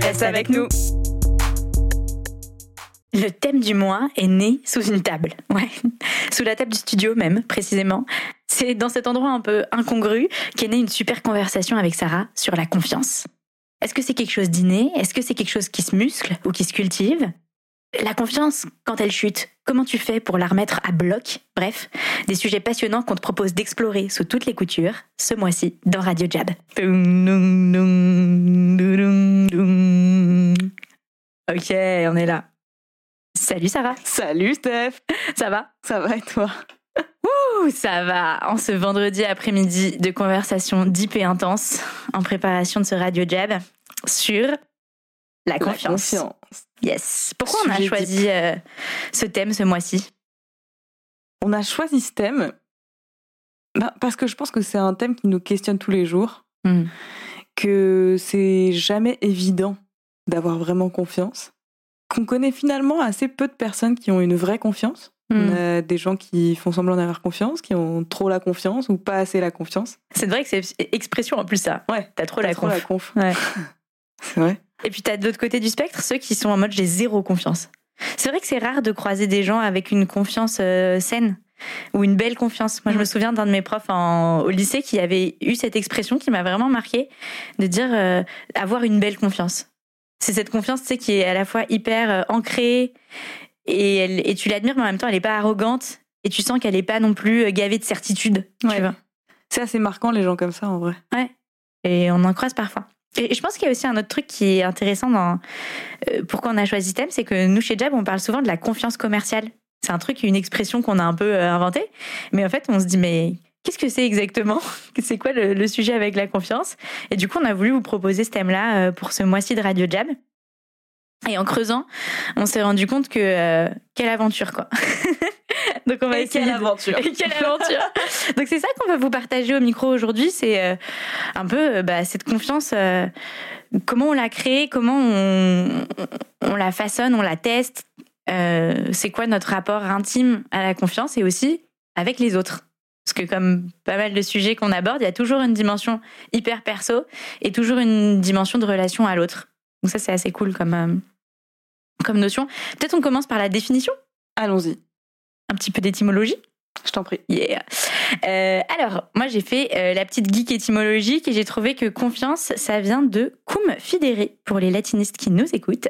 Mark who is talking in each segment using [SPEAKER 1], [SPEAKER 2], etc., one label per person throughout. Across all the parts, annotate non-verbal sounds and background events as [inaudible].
[SPEAKER 1] reste avec nous.
[SPEAKER 2] Le thème du mois est né sous une table. [laughs] Ouais. Sous la table du studio même, précisément. C'est dans cet endroit un peu incongru qu'est née une super conversation avec Sarah sur la confiance. Est-ce que c'est quelque chose d'inné? Est-ce que c'est quelque chose qui se muscle ou qui se cultive? La confiance, quand elle chute, comment tu fais pour la remettre à bloc? Bref, des sujets passionnants qu'on te propose d'explorer sous toutes les coutures, ce mois-ci dans Radio Jab. Ok, on est là. Salut Sarah.
[SPEAKER 1] Salut Steph.
[SPEAKER 2] Ça va?
[SPEAKER 1] Ça va et toi?
[SPEAKER 2] Ouh, ça va. En ce vendredi après-midi de conversation deep et intense en préparation de ce Radio Jab sur la confiance.
[SPEAKER 1] La confiance.
[SPEAKER 2] Yes. Pourquoi on a choisi euh, ce thème ce mois-ci?
[SPEAKER 1] On a choisi ce thème bah, parce que je pense que c'est un thème qui nous questionne tous les jours,
[SPEAKER 2] Hmm.
[SPEAKER 1] que c'est jamais évident d'avoir vraiment confiance, qu'on connaît finalement assez peu de personnes qui ont une vraie confiance.
[SPEAKER 2] Hmm.
[SPEAKER 1] On a des gens qui font semblant d'avoir confiance, qui ont trop la confiance ou pas assez la confiance.
[SPEAKER 2] C'est vrai que c'est expression en plus ça.
[SPEAKER 1] Ouais,
[SPEAKER 2] T'as trop
[SPEAKER 1] Pas
[SPEAKER 2] la
[SPEAKER 1] trop
[SPEAKER 2] conf.
[SPEAKER 1] la conf.
[SPEAKER 2] Ouais. [laughs]
[SPEAKER 1] C'est vrai.
[SPEAKER 2] Et puis t'as de l'autre côté du spectre ceux qui sont en mode j'ai zéro confiance. C'est vrai que c'est rare de croiser des gens avec une confiance euh, saine ou une belle confiance. Moi, je me
[SPEAKER 1] Mm.
[SPEAKER 2] souviens d'un de mes profs en- au lycée qui avait eu cette expression qui m'a vraiment marqué de dire euh, avoir une belle confiance. C'est cette confiance, tu sais, qui est à la fois hyper euh, ancrée et, elle- et tu l'admires, mais en même temps, elle est pas arrogante et tu sens qu'elle est pas non plus gavée de certitude. Tu
[SPEAKER 1] Ouais.
[SPEAKER 2] vois.
[SPEAKER 1] C'est assez marquant les gens comme ça en vrai.
[SPEAKER 2] Et on en croise parfois. Et je pense qu'il y a aussi un autre truc qui est intéressant dans euh, pourquoi on a choisi ce thème, c'est que nous chez Jab, on parle souvent de la confiance commerciale. C'est un truc, une expression qu'on a un peu euh, inventée, mais en fait, on se dit mais qu'est-ce que c'est exactement? [laughs] C'est quoi le, sujet avec la confiance? Et du coup, on a voulu vous proposer ce thème-là euh, pour ce mois-ci de Radio Jab. Et en creusant, on s'est rendu compte que euh, quelle aventure quoi. [laughs] Donc on va
[SPEAKER 1] Et
[SPEAKER 2] essayer
[SPEAKER 1] quelle
[SPEAKER 2] de-
[SPEAKER 1] aventure.
[SPEAKER 2] et quelle aventure [laughs] Donc c'est ça qu'on va vous partager au micro aujourd'hui, c'est euh, un peu euh, bah, cette confiance, euh, comment on l'a créée, comment on, on la façonne, on la teste, euh, c'est quoi notre rapport intime à la confiance et aussi avec les autres. Parce que comme pas mal de sujets qu'on aborde, il y a toujours une dimension hyper perso et toujours une dimension de relation à l'autre. Donc ça c'est assez cool comme, euh, comme notion. Peut-être on commence par la définition,
[SPEAKER 1] Allons-y,
[SPEAKER 2] un petit peu d'étymologie.
[SPEAKER 1] je t'en prie.
[SPEAKER 2] Yeah. Euh, alors, moi j'ai fait euh, la petite geek étymologique et j'ai trouvé que confiance, ça vient de cum fidere pour les latinistes qui nous écoutent.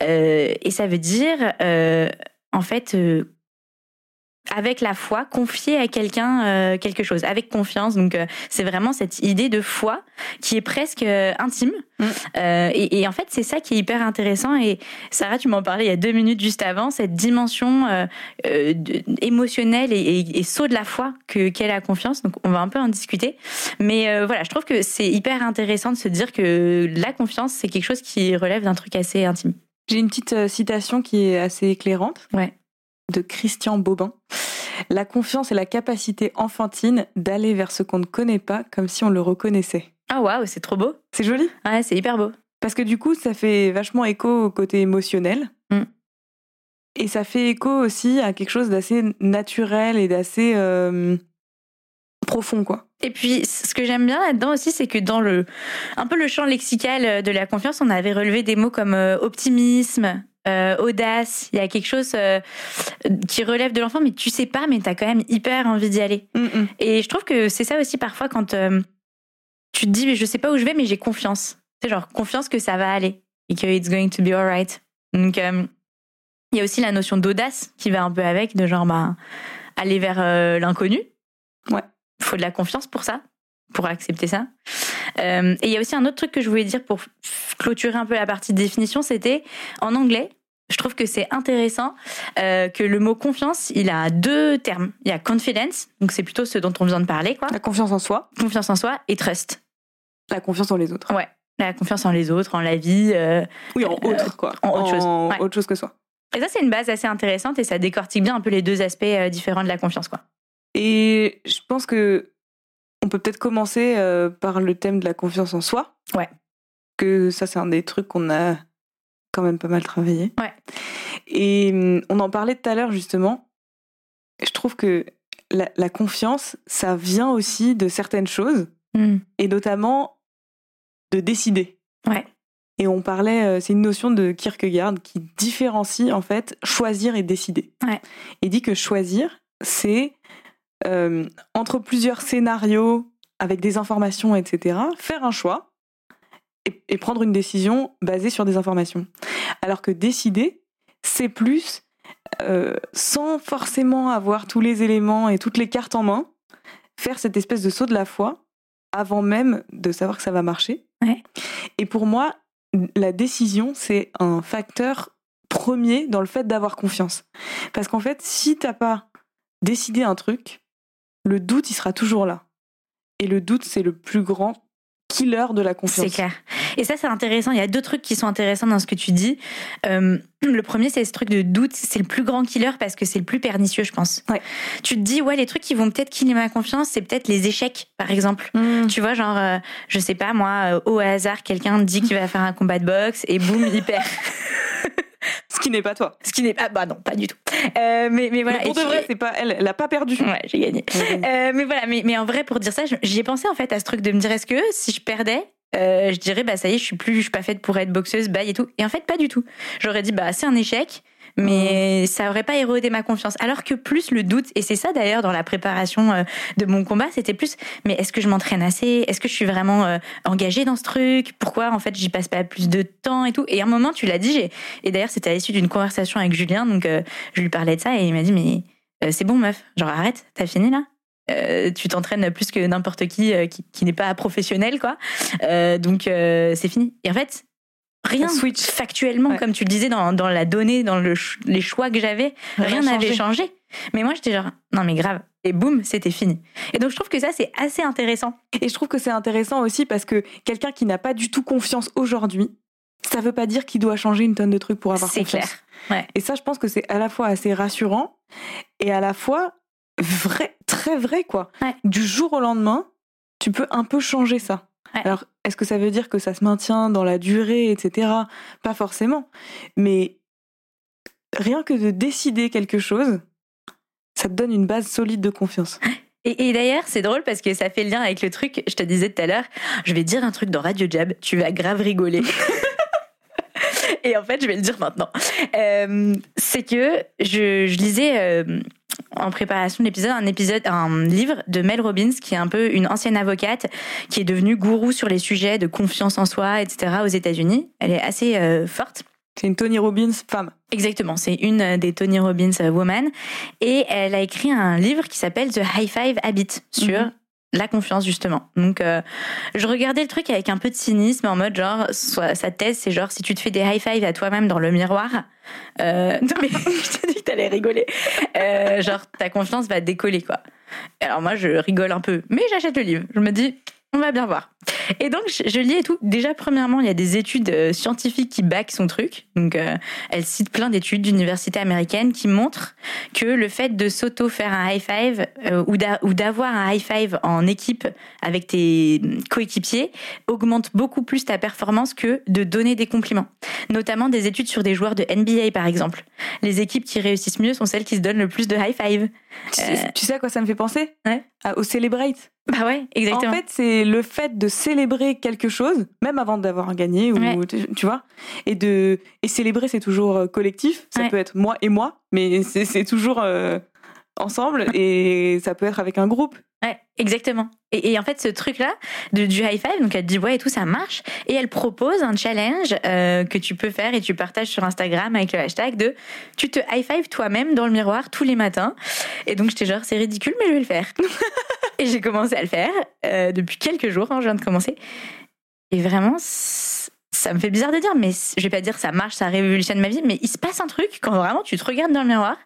[SPEAKER 2] Euh, et ça veut dire, en fait, avec la foi, confier à quelqu'un euh, quelque chose, avec confiance. Donc, euh, c'est vraiment cette idée de foi qui est presque euh, intime.
[SPEAKER 1] Mm.
[SPEAKER 2] Euh, et, et en fait, c'est ça qui est hyper intéressant. Et Sarah, tu m'en parlais il y a deux minutes juste avant, cette dimension euh, euh, émotionnelle et, et, et saut de la foi que qu'est la confiance. Donc, on va un peu en discuter. Mais euh, voilà, je trouve que c'est hyper intéressant de se dire que la confiance, c'est quelque chose qui relève d'un truc assez intime.
[SPEAKER 1] J'ai une petite citation qui est assez éclairante.
[SPEAKER 2] Ouais.
[SPEAKER 1] De Christian Bobin. La confiance est la capacité enfantine d'aller vers ce qu'on ne connaît pas comme si on le reconnaissait.
[SPEAKER 2] Ah waouh, c'est trop beau.
[SPEAKER 1] C'est joli
[SPEAKER 2] Ouais, c'est hyper beau.
[SPEAKER 1] parce que du coup, ça fait vachement écho au côté émotionnel.
[SPEAKER 2] Mm.
[SPEAKER 1] Et ça fait écho aussi à quelque chose d'assez naturel et d'assez euh, profond, quoi.
[SPEAKER 2] Et puis, ce que j'aime bien là-dedans aussi, c'est que dans le, un peu le champ lexical de la confiance, on avait relevé des mots comme euh, optimisme, euh, audace. Il y a quelque chose euh, qui relève de l'enfant, mais tu sais pas, mais t'as quand même hyper envie d'y aller.
[SPEAKER 1] Mm, mm.
[SPEAKER 2] Et je trouve que c'est ça aussi parfois quand euh, tu te dis, mais je sais pas où je vais, mais j'ai confiance. C'est genre confiance que ça va aller et que it's going to be alright. Donc, il y a aussi la notion d'audace qui va un peu avec, de genre, bah, aller vers l'inconnu.
[SPEAKER 1] Ouais.
[SPEAKER 2] Il faut de la confiance pour ça, pour accepter ça. Et il y a aussi un autre truc que je voulais dire pour clôturer un peu la partie de définition, c'était en anglais. Je trouve que c'est intéressant euh, que le mot confiance, il a deux termes. Il y a confidence, donc c'est plutôt ce dont on vient de parler, quoi.
[SPEAKER 1] La confiance en soi,
[SPEAKER 2] Confiance en soi et trust.
[SPEAKER 1] la confiance en les autres.
[SPEAKER 2] Ouais. La confiance en les autres, en la vie. euh,
[SPEAKER 1] Oui, en
[SPEAKER 2] Euh,
[SPEAKER 1] autre, quoi.
[SPEAKER 2] en autre chose, ouais.
[SPEAKER 1] autre chose que soi.
[SPEAKER 2] Et ça, c'est une base assez intéressante et ça décortique bien un peu les deux aspects différents de la confiance, quoi.
[SPEAKER 1] Et je pense que on peut peut-être commencer par le thème de la confiance en soi.
[SPEAKER 2] Ouais.
[SPEAKER 1] Que ça, c'est un des trucs qu'on a quand même pas mal travaillé.
[SPEAKER 2] Ouais.
[SPEAKER 1] Et hum, on en parlait tout à l'heure, justement. Je trouve que la, la confiance, ça vient aussi de certaines choses,
[SPEAKER 2] Hmm.
[SPEAKER 1] et notamment de décider.
[SPEAKER 2] Ouais.
[SPEAKER 1] Et on parlait, euh, c'est une notion de Kierkegaard qui différencie en fait choisir et décider.
[SPEAKER 2] Ouais.
[SPEAKER 1] Il dit que choisir, c'est euh, entre plusieurs scénarios avec des informations, etc., faire un choix et, et prendre une décision basée sur des informations. Alors que décider, c'est plus euh, sans forcément avoir tous les éléments et toutes les cartes en main, faire cette espèce de saut de la foi avant même de savoir que ça va marcher.
[SPEAKER 2] Ouais.
[SPEAKER 1] Et pour moi, la décision, c'est un facteur premier dans le fait d'avoir confiance. Parce qu'en fait, si t'as pas décidé un truc, le doute, il sera toujours là. Et le doute, c'est le plus grand killer de la confiance.
[SPEAKER 2] C'est clair. Et ça, c'est intéressant. Il y a deux trucs qui sont intéressants dans ce que tu dis. Euh, [clears throat] le premier, c'est ce truc de doute. C'est le plus grand killer parce que c'est le plus pernicieux, je pense.
[SPEAKER 1] Ouais.
[SPEAKER 2] Tu te dis, ouais, les trucs qui vont peut-être killer ma confiance, c'est peut-être les échecs, par exemple.
[SPEAKER 1] Mmh.
[SPEAKER 2] Tu vois, genre, euh, je sais pas, moi, euh, au hasard, quelqu'un dit qu'il va faire un combat de boxe et boum, il perd. [laughs]
[SPEAKER 1] Ce qui n'est pas toi.
[SPEAKER 2] Ce qui n'est pas, bah non, pas du tout. Euh, mais, mais voilà.
[SPEAKER 1] Mais pour de vrai, c'est pas elle. Elle a pas perdu.
[SPEAKER 2] Ouais, j'ai gagné. Euh, mais voilà, mais, mais en vrai, pour dire ça, j'y ai pensé en fait à ce truc de me dire est-ce que si je perdais, euh, je dirais bah ça y est, je suis plus, je suis pas faite pour être boxeuse, bye et tout. Et en fait, pas du tout. J'aurais dit bah c'est un échec, mais ça aurait pas érodé ma confiance. Alors que plus le doute, et c'est ça d'ailleurs dans la préparation euh, de mon combat, c'était plus mais est-ce que je m'entraîne assez? Est-ce que je suis vraiment euh, engagée dans ce truc? Pourquoi en fait j'y passe pas plus de temps et tout? Et à un moment, tu l'as dit, j'ai- et d'ailleurs c'était à l'issue d'une conversation avec Julien, donc euh, je lui parlais de ça et il m'a dit mais c'est bon meuf, genre arrête, t'as fini là? Euh, tu t'entraînes plus que n'importe qui, euh, qui qui n'est pas professionnel quoi. Euh, donc c'est fini. Et en fait rien
[SPEAKER 1] switch.
[SPEAKER 2] factuellement
[SPEAKER 1] Ouais.
[SPEAKER 2] comme tu le disais dans, dans la donnée, dans le les choix que j'avais, rien
[SPEAKER 1] n'a
[SPEAKER 2] n'avait changé. Mais moi j'étais genre non mais grave et boum c'était fini. Et donc je trouve que ça c'est assez intéressant.
[SPEAKER 1] Et je trouve que c'est intéressant aussi parce que quelqu'un qui n'a pas du tout confiance aujourd'hui, ça veut pas dire qu'il doit changer une tonne de trucs pour avoir
[SPEAKER 2] C'est
[SPEAKER 1] confiance.
[SPEAKER 2] clair. Ouais.
[SPEAKER 1] Et ça, je pense que c'est à la fois assez rassurant et à la fois vrai, très vrai, quoi.
[SPEAKER 2] Ouais.
[SPEAKER 1] Du jour au lendemain, tu peux un peu changer ça.
[SPEAKER 2] Ouais.
[SPEAKER 1] Alors, est-ce que ça veut dire que ça se maintient dans la durée, etc. Pas forcément. Mais rien que de décider quelque chose, ça te donne une base solide de confiance.
[SPEAKER 2] Et, et d'ailleurs, c'est drôle parce que ça fait le lien avec le truc, je te disais tout à l'heure, je vais dire un truc dans Radio Jab, tu vas grave rigoler. [laughs] Et en fait, je vais le dire maintenant. Euh, c'est que je, je lisais euh, en préparation de l'épisode un épisode, un livre de Mel Robbins, qui est un peu une ancienne avocate, qui est devenue gourou sur les sujets de confiance en soi, etc. aux États-Unis. Elle est assez euh, forte.
[SPEAKER 1] C'est une Tony Robbins femme.
[SPEAKER 2] Exactement, c'est une des Tony Robbins euh, Woman. Et elle a écrit un livre qui s'appelle The High Five Habit sur
[SPEAKER 1] Mhm.
[SPEAKER 2] La confiance, justement. Donc, euh, je regardais le truc avec un peu de cynisme, en mode genre, sa thèse, c'est genre, si tu te fais des high five à toi-même dans le miroir, euh, [laughs] non mais, je t'ai dit que t'allais rigoler, euh, genre, ta confiance va décoller, quoi. Alors moi, je rigole un peu, mais j'achète le livre. Je me dis, on va bien voir. Et donc, je, lis et tout. Déjà, premièrement, il y a des études euh, scientifiques qui backent son truc. Donc, euh, elle cite plein d'études d'universités américaines qui montrent que le fait de s'auto faire un high five euh, ou d'avoir un high five en équipe avec tes coéquipiers augmente beaucoup plus ta performance que de donner des compliments. Notamment des études sur des joueurs de NBA, par exemple. Les équipes qui réussissent mieux sont celles qui se donnent le plus de high five.
[SPEAKER 1] Tu, sais, tu sais à quoi ça me fait penser?
[SPEAKER 2] Ouais.
[SPEAKER 1] À- Au Celebrate.
[SPEAKER 2] Bah ouais, exactement.
[SPEAKER 1] En fait, c'est le fait de célébrer quelque chose, même avant d'avoir gagné, ou
[SPEAKER 2] Ouais.
[SPEAKER 1] tu, tu vois, et de et célébrer, c'est toujours euh, collectif. Ça
[SPEAKER 2] Ouais.
[SPEAKER 1] peut être moi et moi, mais c'est c'est toujours euh, ensemble, et ça peut être avec un groupe.
[SPEAKER 2] Ouais, exactement. Et, et en fait, ce truc-là, de, du high five, donc elle dit ouais et tout, ça marche. Et elle propose un challenge euh, que tu peux faire et tu partages sur Instagram avec le hashtag de tu te high five toi-même dans le miroir tous les matins. Et donc j'étais genre c'est ridicule, mais je vais le faire. [laughs] et j'ai commencé à le faire euh, depuis quelques jours. Hein, je viens de commencer. Et vraiment, ça me fait bizarre de dire, mais je vais pas dire ça marche, ça révolutionne ma vie, mais il se passe un truc quand vraiment tu te regardes dans le miroir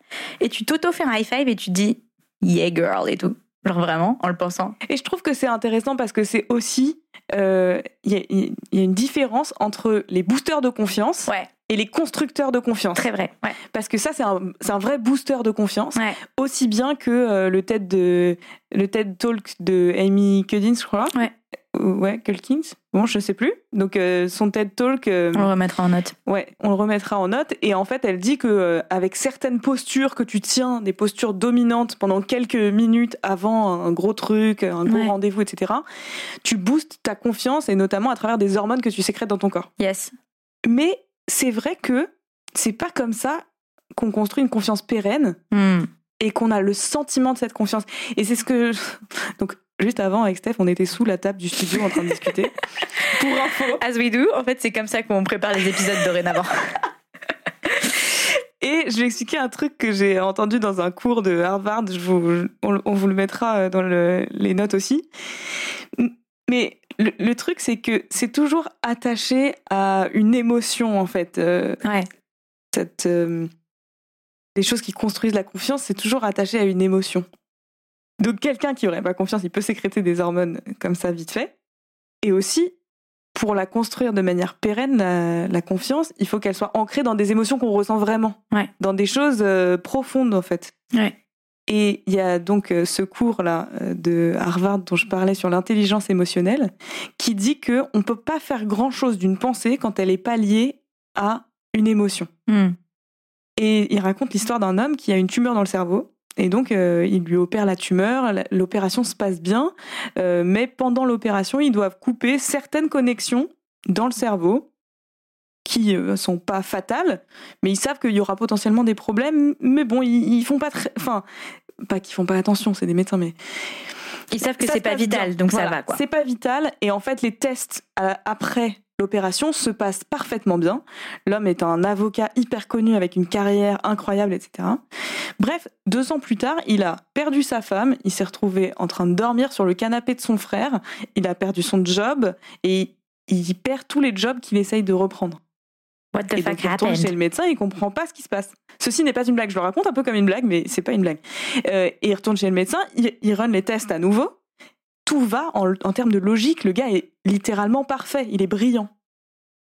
[SPEAKER 2] et tu t'auto fais un high five et tu te dis yeah girl et tout. Genre vraiment, en le pensant.
[SPEAKER 1] Et je trouve que c'est intéressant parce que c'est aussi. euh, Il y, a- il y a une différence entre les boosters de confiance
[SPEAKER 2] Ouais,
[SPEAKER 1] et les constructeurs de confiance.
[SPEAKER 2] très vrai. Ouais.
[SPEAKER 1] Parce que ça, c'est un, vrai booster de confiance.
[SPEAKER 2] Ouais.
[SPEAKER 1] Aussi bien que euh, le, TED de, le TED Talk de Amy Cuddins, je crois.
[SPEAKER 2] Ouais.
[SPEAKER 1] Ou- Ouais, Culkins. Bon, je sais plus. Donc, euh, son TED Talk. euh,
[SPEAKER 2] On le remettra en note.
[SPEAKER 1] Ouais, on le remettra en note. Et en fait, elle dit que euh, avec certaines postures que tu tiens, des postures dominantes pendant quelques minutes avant un gros truc, un gros
[SPEAKER 2] Ouais.
[SPEAKER 1] rendez-vous, etc., tu boostes ta confiance et notamment à travers des hormones que tu sécrètes dans ton corps.
[SPEAKER 2] Yes.
[SPEAKER 1] Mais c'est vrai que c'est pas comme ça qu'on construit une confiance pérenne
[SPEAKER 2] Hmm.
[SPEAKER 1] et qu'on a le sentiment de cette confiance. Et c'est ce que [laughs] donc juste avant avec Steph, on était sous la table du studio en train de discuter. [laughs] Pour info.
[SPEAKER 2] As we do, en fait, c'est comme ça qu'on prépare les épisodes dorénavant. [laughs]
[SPEAKER 1] Et je vais expliquer un truc que j'ai entendu dans un cours de Harvard. Je vous, on, on vous le mettra dans le- les notes aussi. Mais le, le truc, c'est que c'est toujours attaché à une émotion, en fait. Euh,
[SPEAKER 2] Ouais.
[SPEAKER 1] cette, euh, les choses qui construisent la confiance, c'est toujours attaché à une émotion. Donc quelqu'un qui aurait pas confiance, il peut sécréter des hormones comme ça vite fait. Et aussi, pour la construire de manière pérenne, la, la confiance, il faut qu'elle soit ancrée dans des émotions qu'on ressent vraiment,
[SPEAKER 2] Ouais.
[SPEAKER 1] dans des choses euh, profondes en fait.
[SPEAKER 2] Ouais.
[SPEAKER 1] Et il y a donc euh, ce cours-là euh, de Harvard dont je parlais sur l'intelligence émotionnelle, qui dit que on peut pas faire grand-chose d'une pensée quand elle est pas liée à une émotion.
[SPEAKER 2] Hmm.
[SPEAKER 1] Et il raconte l'histoire d'un homme qui a une tumeur dans le cerveau. Et donc, euh, il lui opère la tumeur, l'opération se passe bien, euh, mais pendant l'opération, ils doivent couper certaines connexions dans le cerveau qui euh, sont pas fatales, mais ils savent qu'il y aura potentiellement des problèmes, mais bon, ils, ils font pas très... Enfin, pas qu'ils font pas attention, c'est des médecins, mais...
[SPEAKER 2] Ils savent que c'est pas vital,
[SPEAKER 1] bien.
[SPEAKER 2] donc
[SPEAKER 1] Voilà,
[SPEAKER 2] ça va.
[SPEAKER 1] C'est pas vital, et en fait, les tests euh, après l'opération se passent parfaitement bien. L'homme est un avocat hyper connu avec une carrière incroyable, etc. Bref, deux ans plus tard, il a perdu sa femme, il s'est retrouvé en train de dormir sur le canapé de son frère, il a perdu son job, et il perd tous les jobs qu'il essaye de reprendre.
[SPEAKER 2] What the
[SPEAKER 1] Et
[SPEAKER 2] fuck
[SPEAKER 1] donc, il retourne chez le médecin, il comprend pas ce qui se passe. Ceci n'est pas une blague, je le raconte un peu comme une blague, mais c'est pas une blague. Euh, et il retourne chez le médecin, il, il run les tests à nouveau. Tout va en, termes de logique, le gars est littéralement parfait, il est brillant.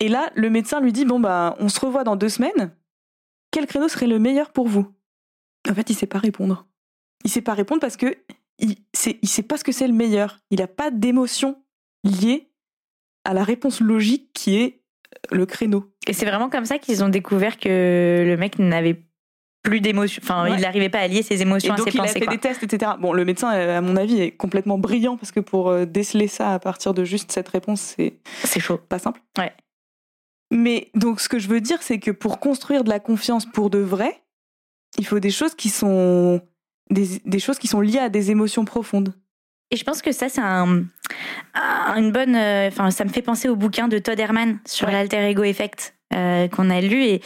[SPEAKER 1] Et là, le médecin lui dit Bon, bah, on se revoit dans deux semaines. Quel créneau serait le meilleur pour vous? En fait, il sait pas répondre. Il sait pas répondre parce que il, sait, pas ce que c'est le meilleur. Il a pas d'émotion liée à la réponse logique qui est le créneau.
[SPEAKER 2] Et c'est vraiment comme ça qu'ils ont découvert que le mec n'avait plus d'émotions. Enfin,
[SPEAKER 1] Ouais.
[SPEAKER 2] il n'arrivait pas à lier ses émotions
[SPEAKER 1] Et
[SPEAKER 2] à
[SPEAKER 1] donc
[SPEAKER 2] ses
[SPEAKER 1] il a
[SPEAKER 2] pensées.
[SPEAKER 1] fait
[SPEAKER 2] quoi.
[SPEAKER 1] des tests, etc. Bon, le médecin, à mon avis, est complètement brillant parce que pour euh, déceler ça à partir de juste cette réponse, c'est
[SPEAKER 2] C'est chaud.
[SPEAKER 1] pas simple.
[SPEAKER 2] Ouais.
[SPEAKER 1] Mais donc ce que je veux dire, c'est que pour construire de la confiance pour de vrai, il faut des choses qui sont des, des choses qui sont liées à des émotions profondes.
[SPEAKER 2] Et je pense que ça, c'est un, un- une bonne. euh, Enfin, ça me fait penser au bouquin de Todd Herman sur
[SPEAKER 1] Ouais.
[SPEAKER 2] l'alter ego effect euh, qu'on a lu. Et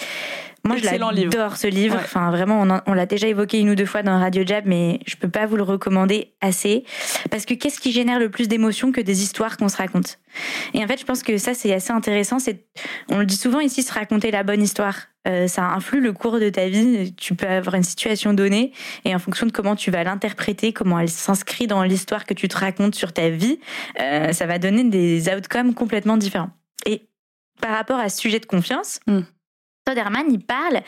[SPEAKER 2] moi,
[SPEAKER 1] Excellent
[SPEAKER 2] je l'adore ce livre.
[SPEAKER 1] Ouais.
[SPEAKER 2] Enfin, vraiment, on, en- on l'a déjà évoqué une ou deux fois dans Radio Jab, mais je peux pas vous le recommander assez. Parce que qu'est-ce qui génère le plus d'émotions que des histoires qu'on se raconte? Et en fait, je pense que ça, c'est assez intéressant. C'est, on le dit souvent ici, se raconter la bonne histoire. Euh, ça influe le cours de ta vie. Tu peux avoir une situation donnée et en fonction de comment tu vas l'interpréter, comment elle s'inscrit dans l'histoire que tu te racontes sur ta vie, euh, ça va donner des outcomes complètement différents. Par rapport à ce sujet de confiance,
[SPEAKER 1] Mm.
[SPEAKER 2] Todd Herman, il parle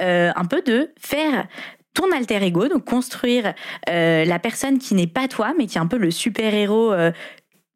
[SPEAKER 2] euh, un peu de faire ton alter ego, donc construire euh, la personne qui n'est pas toi, mais qui est un peu le super-héros euh,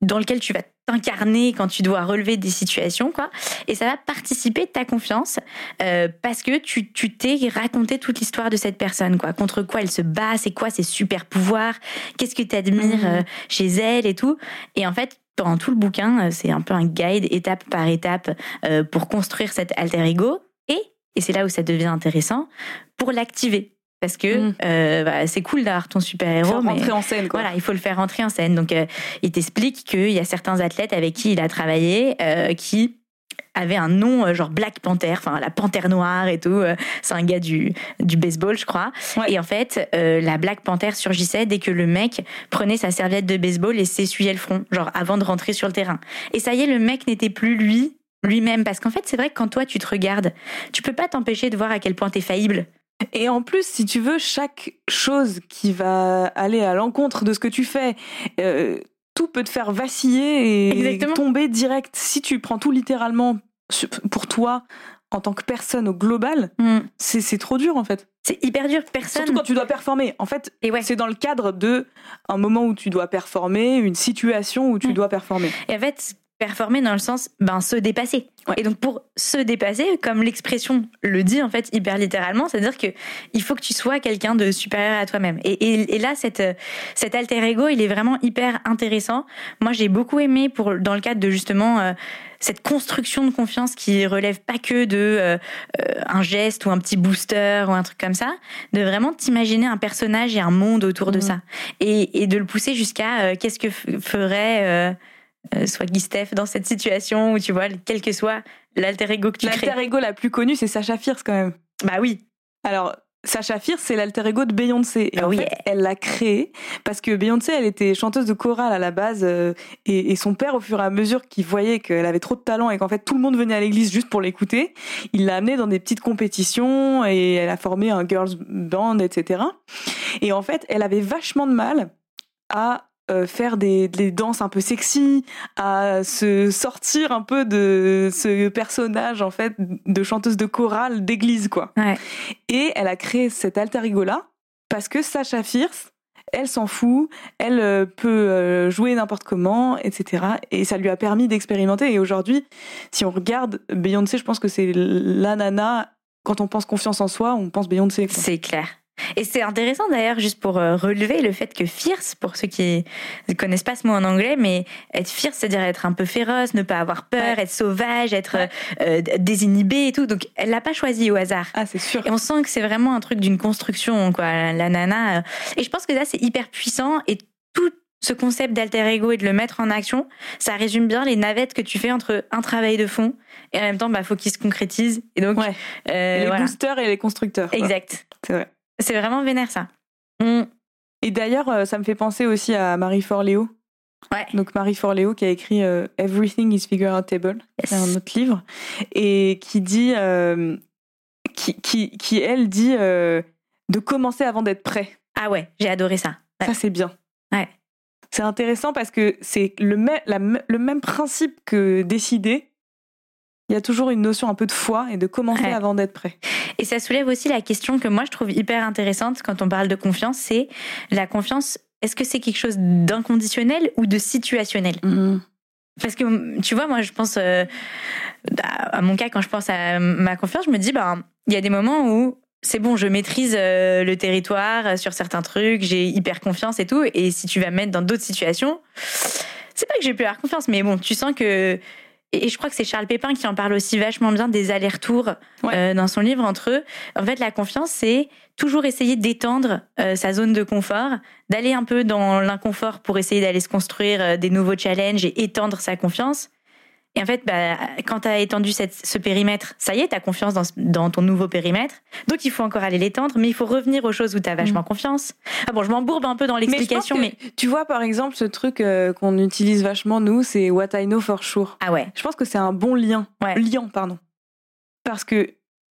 [SPEAKER 2] dans lequel tu vas t'incarner quand tu dois relever des situations, quoi. Et ça va participer de ta confiance euh, parce que tu tu t'es raconté toute l'histoire de cette personne, quoi. Contre quoi elle se bat, c'est quoi ses super pouvoirs, qu'est-ce que tu admires euh, chez elle et tout. Et en fait, pendant tout le bouquin, euh, c'est un peu un guide étape par étape euh, pour construire cet alter ego et et c'est là où ça devient intéressant pour l'activer. Parce que
[SPEAKER 1] Mhm.
[SPEAKER 2] euh, bah, c'est cool d'avoir ton super-héros,
[SPEAKER 1] Faire
[SPEAKER 2] mais
[SPEAKER 1] rentrer en scène, quoi.
[SPEAKER 2] voilà, il faut le faire rentrer en scène. Donc, euh, il t'explique qu'il y a certains athlètes avec qui il a travaillé qui avaient un nom euh, genre Black Panther, enfin la panthère noire et tout. euh, c'est un gars du, du baseball, je crois.
[SPEAKER 1] Ouais.
[SPEAKER 2] Et en fait, euh, la Black Panther surgissait dès que le mec prenait sa serviette de baseball et s'essuyait le front, genre avant de rentrer sur le terrain. Et ça y est, le mec n'était plus lui lui-même parce qu'en fait c'est vrai que quand toi tu te regardes tu peux pas t'empêcher de voir à quel point t'es faillible
[SPEAKER 1] Et en plus, si tu veux, chaque chose qui va aller à l'encontre de ce que tu fais, euh, tout peut te faire vaciller et
[SPEAKER 2] Exactement.
[SPEAKER 1] tomber direct. Si tu prends tout littéralement pour toi en tant que personne au global,
[SPEAKER 2] Hmm.
[SPEAKER 1] c'est c'est trop dur en fait.
[SPEAKER 2] C'est hyper dur. Personne.
[SPEAKER 1] Surtout quand tu dois performer. En fait,
[SPEAKER 2] Et ouais.
[SPEAKER 1] c'est dans le cadre de un moment où tu dois performer, une situation où tu
[SPEAKER 2] Mm.
[SPEAKER 1] dois performer.
[SPEAKER 2] Et en fait, performer dans le sens, ben, se dépasser.
[SPEAKER 1] Ouais.
[SPEAKER 2] Et donc, pour se dépasser, comme l'expression le dit, en fait, hyper littéralement, c'est-à-dire que il faut que tu sois quelqu'un de supérieur à toi-même. Et, et, et là, cette, euh, cet alter ego, il est vraiment hyper intéressant. Moi, j'ai beaucoup aimé pour, dans le cadre de justement, euh, cette construction de confiance qui relève pas que de euh, un geste ou un petit booster ou un truc comme ça, de vraiment t'imaginer un personnage et un monde autour de
[SPEAKER 1] Mhm.
[SPEAKER 2] ça. Et, et de le pousser jusqu'à euh, qu'est-ce que ferait soit Guy Steph dans cette situation où tu vois, quel que soit l'alter ego que tu crées.
[SPEAKER 1] L'alter ego la plus connue, c'est Sacha Fierce quand même.
[SPEAKER 2] Bah oui,
[SPEAKER 1] Alors, Sacha Fierce, c'est l'alter ego de Beyoncé. Et
[SPEAKER 2] Ah
[SPEAKER 1] en
[SPEAKER 2] oui.
[SPEAKER 1] fait, elle l'a créé parce que Beyoncé, elle était chanteuse de chorale à la base. euh, et, et son père, au fur et à mesure qu'il voyait qu'elle avait trop de talent et qu'en fait tout le monde venait à l'église juste pour l'écouter, il l'a amenée dans des petites compétitions et elle a formé un girls band, etc. Et en fait, elle avait vachement de mal à euh, faire des, des danses un peu sexy, à se sortir un peu de ce personnage en fait de chanteuse de chorale d'église quoi.
[SPEAKER 2] Ouais.
[SPEAKER 1] Et elle a créé cet alter ego là parce que Sacha Fierce, elle s'en fout, elle euh, peut euh, jouer n'importe comment, etc. Et ça lui a permis d'expérimenter. Et aujourd'hui, si on regarde Beyoncé, je pense que c'est la nana. Quand on pense confiance en soi, on pense Beyoncé.
[SPEAKER 2] c'est clair. Et c'est intéressant d'ailleurs, juste pour euh, relever le fait que fierce, pour ceux qui ne connaissent pas ce mot en anglais, mais être fierce, c'est-à-dire être un peu féroce, ne pas avoir peur,
[SPEAKER 1] Ouais.
[SPEAKER 2] être sauvage, être
[SPEAKER 1] Ouais.
[SPEAKER 2] euh, euh, désinhibé et tout. Donc elle l'a pas choisi au hasard.
[SPEAKER 1] Ah, c'est sûr.
[SPEAKER 2] Et on sent que c'est vraiment un truc d'une construction, quoi, la, nana. Et je pense que ça, c'est hyper puissant. Et tout ce concept d'alter ego et de le mettre en action, ça résume bien les navettes que tu fais entre un travail de fond et en même temps, bah, faut qu'il se concrétise. Et donc,
[SPEAKER 1] Ouais.
[SPEAKER 2] euh,
[SPEAKER 1] les
[SPEAKER 2] voilà.
[SPEAKER 1] boosters et les constructeurs.
[SPEAKER 2] Exact.
[SPEAKER 1] C'est vrai.
[SPEAKER 2] C'est vraiment vénère, ça. On-
[SPEAKER 1] Et d'ailleurs, euh, ça me fait penser aussi à Marie Forleo.
[SPEAKER 2] Ouais.
[SPEAKER 1] Donc Marie Forleo qui a écrit euh, Everything is Figureoutable, c'est un autre livre, et qui dit, euh, qui, qui, qui elle dit euh, de commencer avant d'être prêt.
[SPEAKER 2] Ah ouais, j'ai adoré ça. Ouais.
[SPEAKER 1] Ça c'est bien.
[SPEAKER 2] Ouais.
[SPEAKER 1] C'est intéressant parce que c'est le, le même principe que décider. Il y a toujours une notion un peu de foi et de commencer
[SPEAKER 2] Ouais.
[SPEAKER 1] avant d'être prêt.
[SPEAKER 2] Et ça soulève aussi la question que moi je trouve hyper intéressante quand on parle de confiance, c'est la confiance, est-ce que c'est quelque chose d'inconditionnel ou de situationnel? Parce que tu vois, moi je pense euh, à mon cas, quand je pense à ma confiance, je me dis, ben, il y a des moments où c'est bon, je maîtrise euh, le territoire euh, sur certains trucs, j'ai hyper confiance et tout. Et si tu vas me mettre dans d'autres situations, c'est pas que j'ai plus avoir confiance, mais bon, tu sens que. Et je crois que c'est Charles Pépin qui en parle aussi vachement bien des allers-retours
[SPEAKER 1] Ouais.
[SPEAKER 2] euh, dans son livre entre eux. En fait, la confiance, c'est toujours essayer d'étendre euh, sa zone de confort, d'aller un peu dans l'inconfort pour essayer d'aller se construire euh, des nouveaux challenges et étendre sa confiance. Et en fait, bah, quand tu as étendu cette, ce périmètre, ça y est, tu as confiance dans, ton nouveau périmètre. Donc, il faut encore aller l'étendre, mais il faut revenir aux choses où tu as vachement confiance. Ah bon, je m'embourbe un peu dans l'explication, mais,
[SPEAKER 1] Tu vois, par exemple, ce truc euh, qu'on utilise vachement, nous, c'est What I know for sure.
[SPEAKER 2] Ah ouais,
[SPEAKER 1] Je pense que c'est un bon lien.
[SPEAKER 2] Ouais.
[SPEAKER 1] Lien, pardon. Parce que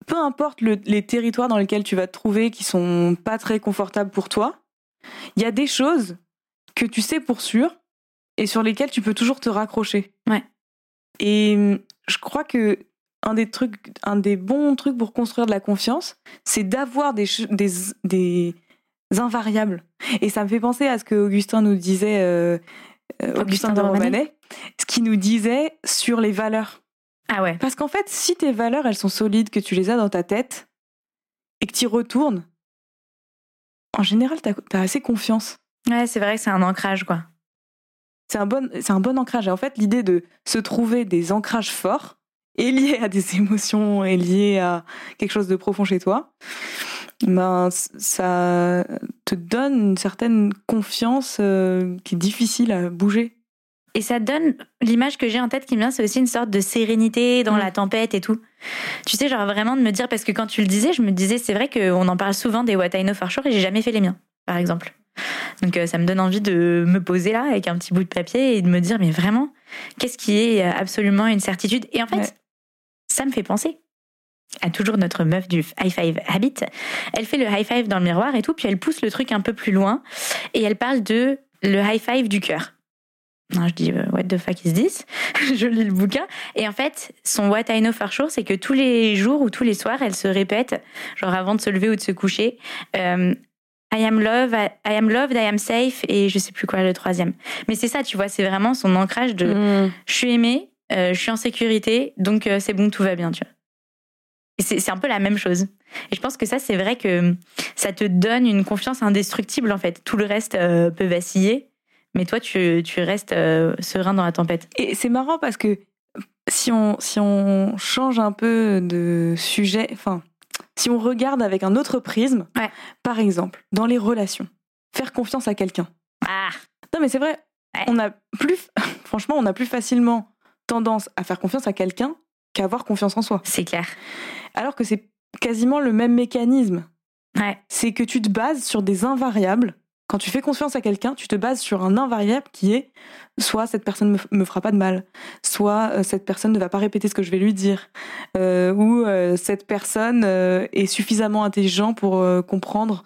[SPEAKER 1] peu importe le- les territoires dans lesquels tu vas te trouver qui sont pas très confortables pour toi, il y a des choses que tu sais pour sûr et sur lesquelles tu peux toujours te raccrocher.
[SPEAKER 2] Ouais.
[SPEAKER 1] Et hum, je crois que un des trucs, un des bons trucs pour construire de la confiance, c'est d'avoir des, des, des invariables. Et ça me fait penser à ce que Augustin nous disait, euh, euh, Augustin,
[SPEAKER 2] Augustin
[SPEAKER 1] de.
[SPEAKER 2] Romanet,
[SPEAKER 1] ce qu'il nous disait sur les valeurs.
[SPEAKER 2] ah ouais,
[SPEAKER 1] Parce qu'en fait, si tes valeurs, elles sont solides, que tu les as dans ta tête, et que tu y retournes, en général, t'as as assez confiance.
[SPEAKER 2] ouais, c'est vrai que c'est un ancrage, quoi.
[SPEAKER 1] C'est un, bon, c'est un bon ancrage. Et en fait, l'idée de se trouver des ancrages forts, et liés à des [laughs] émotions, et liés à quelque chose de profond chez toi, ben, ça te donne une certaine confiance euh, qui est difficile à bouger.
[SPEAKER 2] Et ça donne l'image que j'ai en tête qui me vient, c'est aussi une sorte de sérénité dans
[SPEAKER 1] Mm.
[SPEAKER 2] la tempête et tout. Tu sais, genre vraiment de me dire, parce que quand tu le disais, je me disais, c'est vrai qu'on en parle souvent des What I Know for Sure et j'ai jamais fait les miens, par exemple. Donc euh, ça me donne envie de me poser là avec un petit bout de papier et de me dire, mais vraiment, qu'est-ce qui est absolument une certitude? Et en fait,
[SPEAKER 1] Ouais.
[SPEAKER 2] ça me fait penser. à toujours notre meuf du high five habit, elle fait le high five dans le miroir et tout, puis elle pousse le truc un peu plus loin et elle parle de le high five du cœur. Non, je dis euh, what the fuck is this? [laughs] Je lis le bouquin et en fait, son what I know for sure, c'est que tous les jours ou tous les soirs, elle se répète, genre avant de se lever ou de se coucher, euh, I am loved, I, am loved, I am safe et je sais plus quoi le troisième. Mais c'est ça, tu vois, c'est vraiment son ancrage de
[SPEAKER 1] Mm.
[SPEAKER 2] je suis aimée, euh, je suis en sécurité, donc euh, c'est bon, tout va bien, tu vois. C'est un peu la même chose. Et je pense que ça, c'est vrai que ça te donne une confiance indestructible, en fait. Tout le reste euh, peut vaciller, mais toi, tu, tu restes serein dans la tempête.
[SPEAKER 1] Et c'est marrant parce que si on, si on change un peu de sujet, enfin, si on regarde avec un autre prisme,
[SPEAKER 2] Ouais.
[SPEAKER 1] par exemple, dans les relations, faire confiance à quelqu'un.
[SPEAKER 2] Ah
[SPEAKER 1] Non, mais c'est vrai,
[SPEAKER 2] Ouais.
[SPEAKER 1] on a plus, [laughs] franchement, on a plus facilement tendance à faire confiance à quelqu'un qu'à avoir confiance en soi.
[SPEAKER 2] C'est clair.
[SPEAKER 1] Alors que c'est quasiment le même mécanisme.
[SPEAKER 2] Ouais.
[SPEAKER 1] C'est que tu te bases sur des invariables. Quand tu fais confiance à quelqu'un, tu te bases sur un invariable qui est soit cette personne me, me fera pas de mal, soit euh, cette personne ne va pas répéter ce que je vais lui dire, euh, ou euh, cette personne est suffisamment intelligent pour comprendre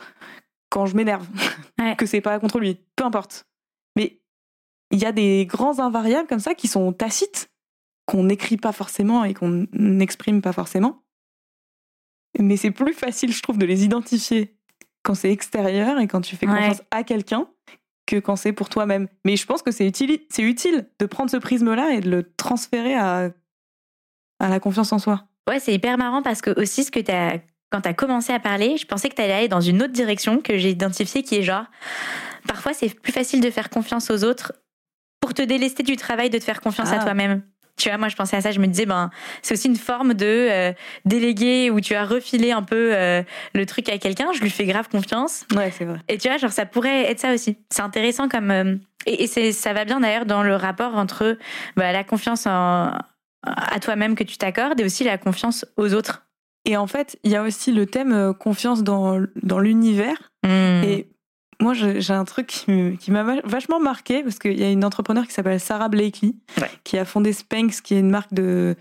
[SPEAKER 1] quand je m'énerve, [laughs]
[SPEAKER 2] Ouais.
[SPEAKER 1] que c'est pas contre lui, peu importe. Mais il y a des grands invariables comme ça qui sont tacites, qu'on n'écrit pas forcément et qu'on n'exprime pas forcément. Mais c'est plus facile, je trouve, de les identifier quand c'est extérieur et quand tu fais
[SPEAKER 2] Ouais.
[SPEAKER 1] confiance à quelqu'un que quand c'est pour toi-même. Mais je pense que c'est utile, c'est utile de prendre ce prisme-là et de le transférer à, à la confiance en soi.
[SPEAKER 2] Ouais, c'est hyper marrant parce que aussi, ce que t'as quand tu as commencé à parler, je pensais que tu allais aller dans une autre direction que j'ai identifiée qui est genre, parfois c'est plus facile de faire confiance aux autres pour te délester du travail de te faire confiance à
[SPEAKER 1] Ah.
[SPEAKER 2] toi-même. Tu vois, moi je pensais à ça, je me disais, ben, c'est aussi une forme de euh, déléguer où tu as refilé un peu euh, le truc à quelqu'un, je lui fais grave confiance.
[SPEAKER 1] Ouais, c'est vrai.
[SPEAKER 2] Et tu vois, genre ça pourrait être ça aussi. C'est intéressant comme... euh, et et ça va bien d'ailleurs dans le rapport entre bah, la confiance en, à toi-même que tu t'accordes et aussi la confiance aux autres.
[SPEAKER 1] Et en fait, il y a aussi le thème euh, confiance dans, dans l'univers.
[SPEAKER 2] Hmm.
[SPEAKER 1] Et moi, j'ai un truc qui, m'a va- vachement marqué parce qu'il y a une entrepreneur qui s'appelle Sarah Blakely
[SPEAKER 2] Ouais.
[SPEAKER 1] qui a fondé Spanx, qui est une marque de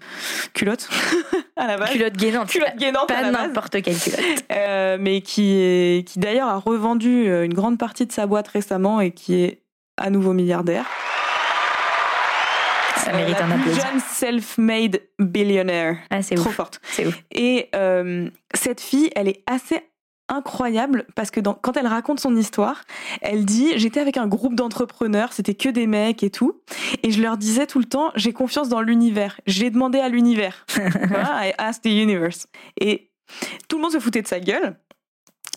[SPEAKER 1] culottes [laughs] à la base.
[SPEAKER 2] culotte gainante.
[SPEAKER 1] Culottes gainantes
[SPEAKER 2] Pas n'importe quelle culotte. [laughs]
[SPEAKER 1] Euh, mais qui, est, qui d'ailleurs a revendu euh, une grande partie de sa boîte récemment et qui est à nouveau milliardaire.
[SPEAKER 2] Ça
[SPEAKER 1] Euh,
[SPEAKER 2] mérite
[SPEAKER 1] la
[SPEAKER 2] un applaudissement.
[SPEAKER 1] jeune self-made billionaire.
[SPEAKER 2] Ah, c'est
[SPEAKER 1] Trop
[SPEAKER 2] ouf.
[SPEAKER 1] forte.
[SPEAKER 2] C'est ouf.
[SPEAKER 1] Et euh, cette fille, elle est assez incroyable parce que dans- quand elle raconte son histoire, elle dit j'étais avec un groupe d'entrepreneurs, c'était que des mecs et tout, et je leur disais tout le temps j'ai confiance dans l'univers. J'ai demandé à l'univers. [laughs] Voilà, I asked the universe. Et tout le monde se foutait de sa gueule.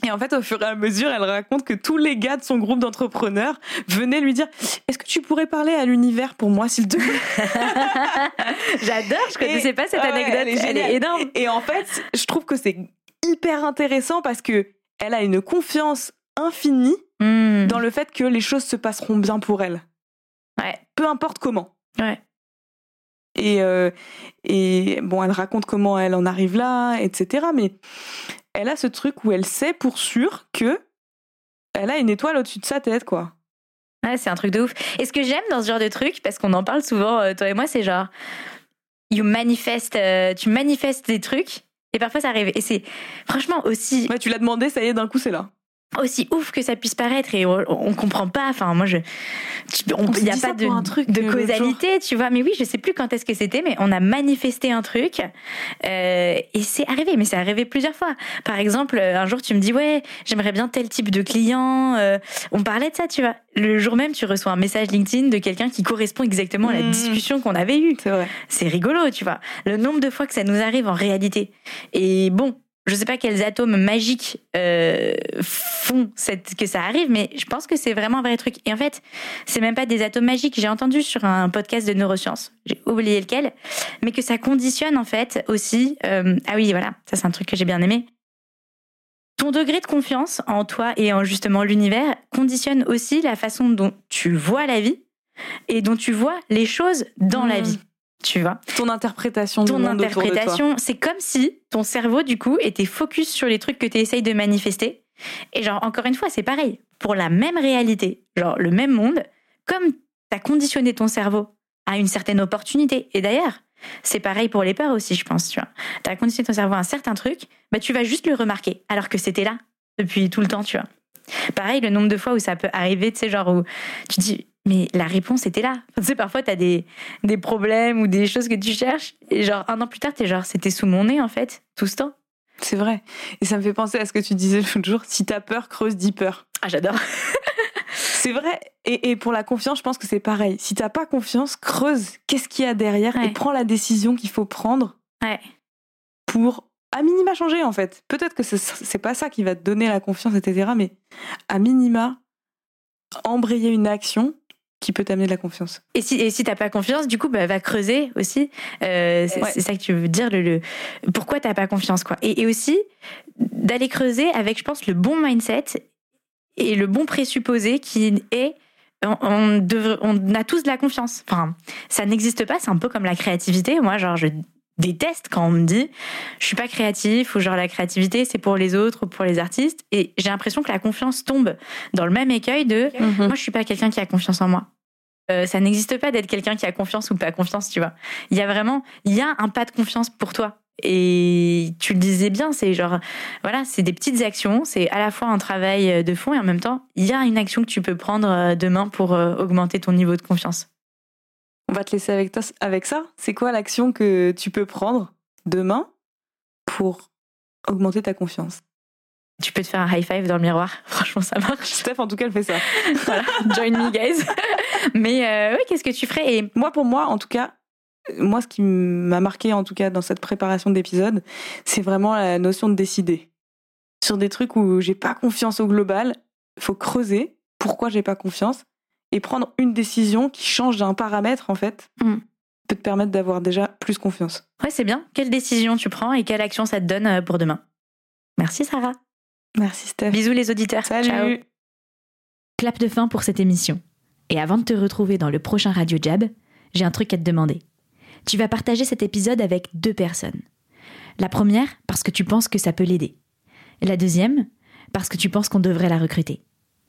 [SPEAKER 1] Et en fait, au fur et à mesure, elle raconte que tous les gars de son groupe d'entrepreneurs venaient lui dire Est-ce que tu pourrais parler à l'univers pour moi, s'il te plaît? [laughs]
[SPEAKER 2] J'adore, je connaissais pas cette
[SPEAKER 1] Ah ouais,
[SPEAKER 2] anecdote.
[SPEAKER 1] elle est
[SPEAKER 2] elle, est énorme.
[SPEAKER 1] Et en fait, je trouve que c'est hyper intéressant parce que elle a une confiance infinie
[SPEAKER 2] Hmm.
[SPEAKER 1] dans le fait que les choses se passeront bien pour elle.
[SPEAKER 2] Ouais.
[SPEAKER 1] Peu importe comment.
[SPEAKER 2] Ouais.
[SPEAKER 1] Et, euh, et bon, elle raconte comment elle en arrive là, etc. Mais elle a ce truc où elle sait pour sûr que elle a une étoile au-dessus de sa tête, quoi.
[SPEAKER 2] Ouais, c'est un truc de ouf. Et ce que j'aime dans ce genre de truc, parce qu'on en parle souvent, euh, toi et moi, c'est genre, you manifestes, euh, tu manifestes des trucs, et parfois ça arrive. Et c'est franchement aussi,
[SPEAKER 1] Ouais, tu l'as demandé, ça y est, d'un coup, c'est là.
[SPEAKER 2] Aussi ouf que ça puisse paraître, et on, on comprend pas. Enfin, moi, je, il n'y a pas de,
[SPEAKER 1] un truc,
[SPEAKER 2] de causalité, tu vois. Mais oui, je sais plus quand est-ce que c'était, mais on a manifesté un truc, euh, et c'est arrivé. Mais c'est arrivé plusieurs fois. Par exemple, un jour, tu me dis, ouais, j'aimerais bien tel type de client. euh, on parlait de ça, tu vois. Le jour même, tu reçois un message LinkedIn de quelqu'un qui correspond exactement à la
[SPEAKER 1] Mhm.
[SPEAKER 2] discussion qu'on avait eue.
[SPEAKER 1] C'est
[SPEAKER 2] rigolo, tu vois. Le nombre de fois que ça nous arrive en réalité. Et bon, je sais pas quels atomes magiques euh, font cette, que ça arrive, mais je pense que c'est vraiment un vrai truc. Et en fait, c'est même pas des atomes magiques. J'ai entendu sur un podcast de neurosciences, j'ai oublié lequel, mais que ça conditionne en fait aussi. euh, ah oui, voilà, ça c'est un truc que j'ai bien aimé. Ton degré de confiance en toi et en justement l'univers conditionne aussi la façon dont tu vois la vie et dont tu vois les choses dans la
[SPEAKER 1] Mhm.
[SPEAKER 2] vie. Tu vois
[SPEAKER 1] Ton interprétation du
[SPEAKER 2] ton
[SPEAKER 1] monde
[SPEAKER 2] interprétation, c'est comme si ton cerveau, du coup, était focus sur les trucs que tu essayes de manifester. Et genre, encore une fois, c'est pareil. Pour la même réalité, genre le même monde, comme tu as conditionné ton cerveau à une certaine opportunité. Et d'ailleurs, C'est pareil pour les peurs aussi, je pense, tu vois. T'as conditionné ton cerveau à un certain truc, bah tu vas juste le remarquer, alors que c'était là depuis tout le temps, tu vois. Pareil, le nombre de fois où ça peut arriver, tu sais, genre où tu dis, mais la réponse était là. tu sais, parfois, tu as des, des problèmes ou des choses que tu cherches, et genre, un an plus tard, tu es genre, c'était sous mon nez, en fait, tout ce temps.
[SPEAKER 1] C'est vrai. Et ça me fait penser à ce que tu disais l'autre jour, si t'as peur, creuse dis peur.
[SPEAKER 2] Ah, j'adore. [laughs]
[SPEAKER 1] c'est vrai. Et, et, pour la confiance, je pense que c'est pareil. Si t'as pas confiance, creuse qu'est-ce qu'il y a derrière et prends la décision qu'il faut prendre
[SPEAKER 2] ouais.
[SPEAKER 1] pour à minima changer en fait. Peut-être que c'est pas ça qui va te donner la confiance, etc. Mais à minima, embrayer une action qui peut t'amener de la confiance.
[SPEAKER 2] Et si, et si t'as pas confiance, du coup, bah, va creuser aussi. Euh, c'est ça que tu veux dire, le, le pourquoi t'as pas confiance, quoi. Et, et aussi, d'aller creuser avec, je pense, le bon mindset et le bon présupposé qui est on, on, on a tous de la confiance. Enfin, ça n'existe pas, c'est un peu comme la créativité. Moi, genre, je déteste quand on me dit je suis pas créatif ou genre la créativité c'est pour les autres ou pour les artistes. Et j'ai l'impression que la confiance tombe dans le même écueil de mhm. moi je suis pas quelqu'un qui a confiance en moi. Euh, ça n'existe pas d'être quelqu'un qui a confiance ou pas confiance tu vois. Il y a vraiment il y a un pas de confiance pour toi. Et tu le disais bien c'est genre voilà c'est des petites actions c'est à la fois un travail de fond et en même temps il y a une action que tu peux prendre euh, demain pour euh, augmenter ton niveau de confiance
[SPEAKER 1] on va te laisser avec, avec ça. C'est quoi l'action que tu peux prendre demain pour augmenter ta confiance?
[SPEAKER 2] Tu peux te faire un high five dans le miroir. [laughs] Franchement, ça marche.
[SPEAKER 1] Steph, en tout cas, elle fait ça. [laughs]
[SPEAKER 2] voilà, join me, guys. [laughs] Mais euh, oui, qu'est-ce que tu ferais?
[SPEAKER 1] Et moi, pour moi, en tout cas, moi, ce qui m'a marqué, en tout cas, dans cette préparation d'épisode, c'est vraiment la notion de décider. Sur des trucs où j'ai pas confiance au global, il faut creuser pourquoi j'ai pas confiance et prendre une décision qui change d'un paramètre, en fait, mm. peut te permettre d'avoir déjà plus confiance.
[SPEAKER 2] Ouais, c'est bien. Quelle décision tu prends et quelle action ça te donne euh, pour demain? Merci, Sarah.
[SPEAKER 1] Merci, Steph.
[SPEAKER 2] Bisous, les auditeurs.
[SPEAKER 1] Salut.
[SPEAKER 2] Ciao.
[SPEAKER 3] Clap de fin pour cette émission. Et avant de te retrouver dans le prochain Radio Jab, j'ai un truc à te demander. Tu vas partager cet épisode avec deux personnes. La première, parce que tu penses que ça peut l'aider. La deuxième, parce que tu penses qu'on devrait la recruter.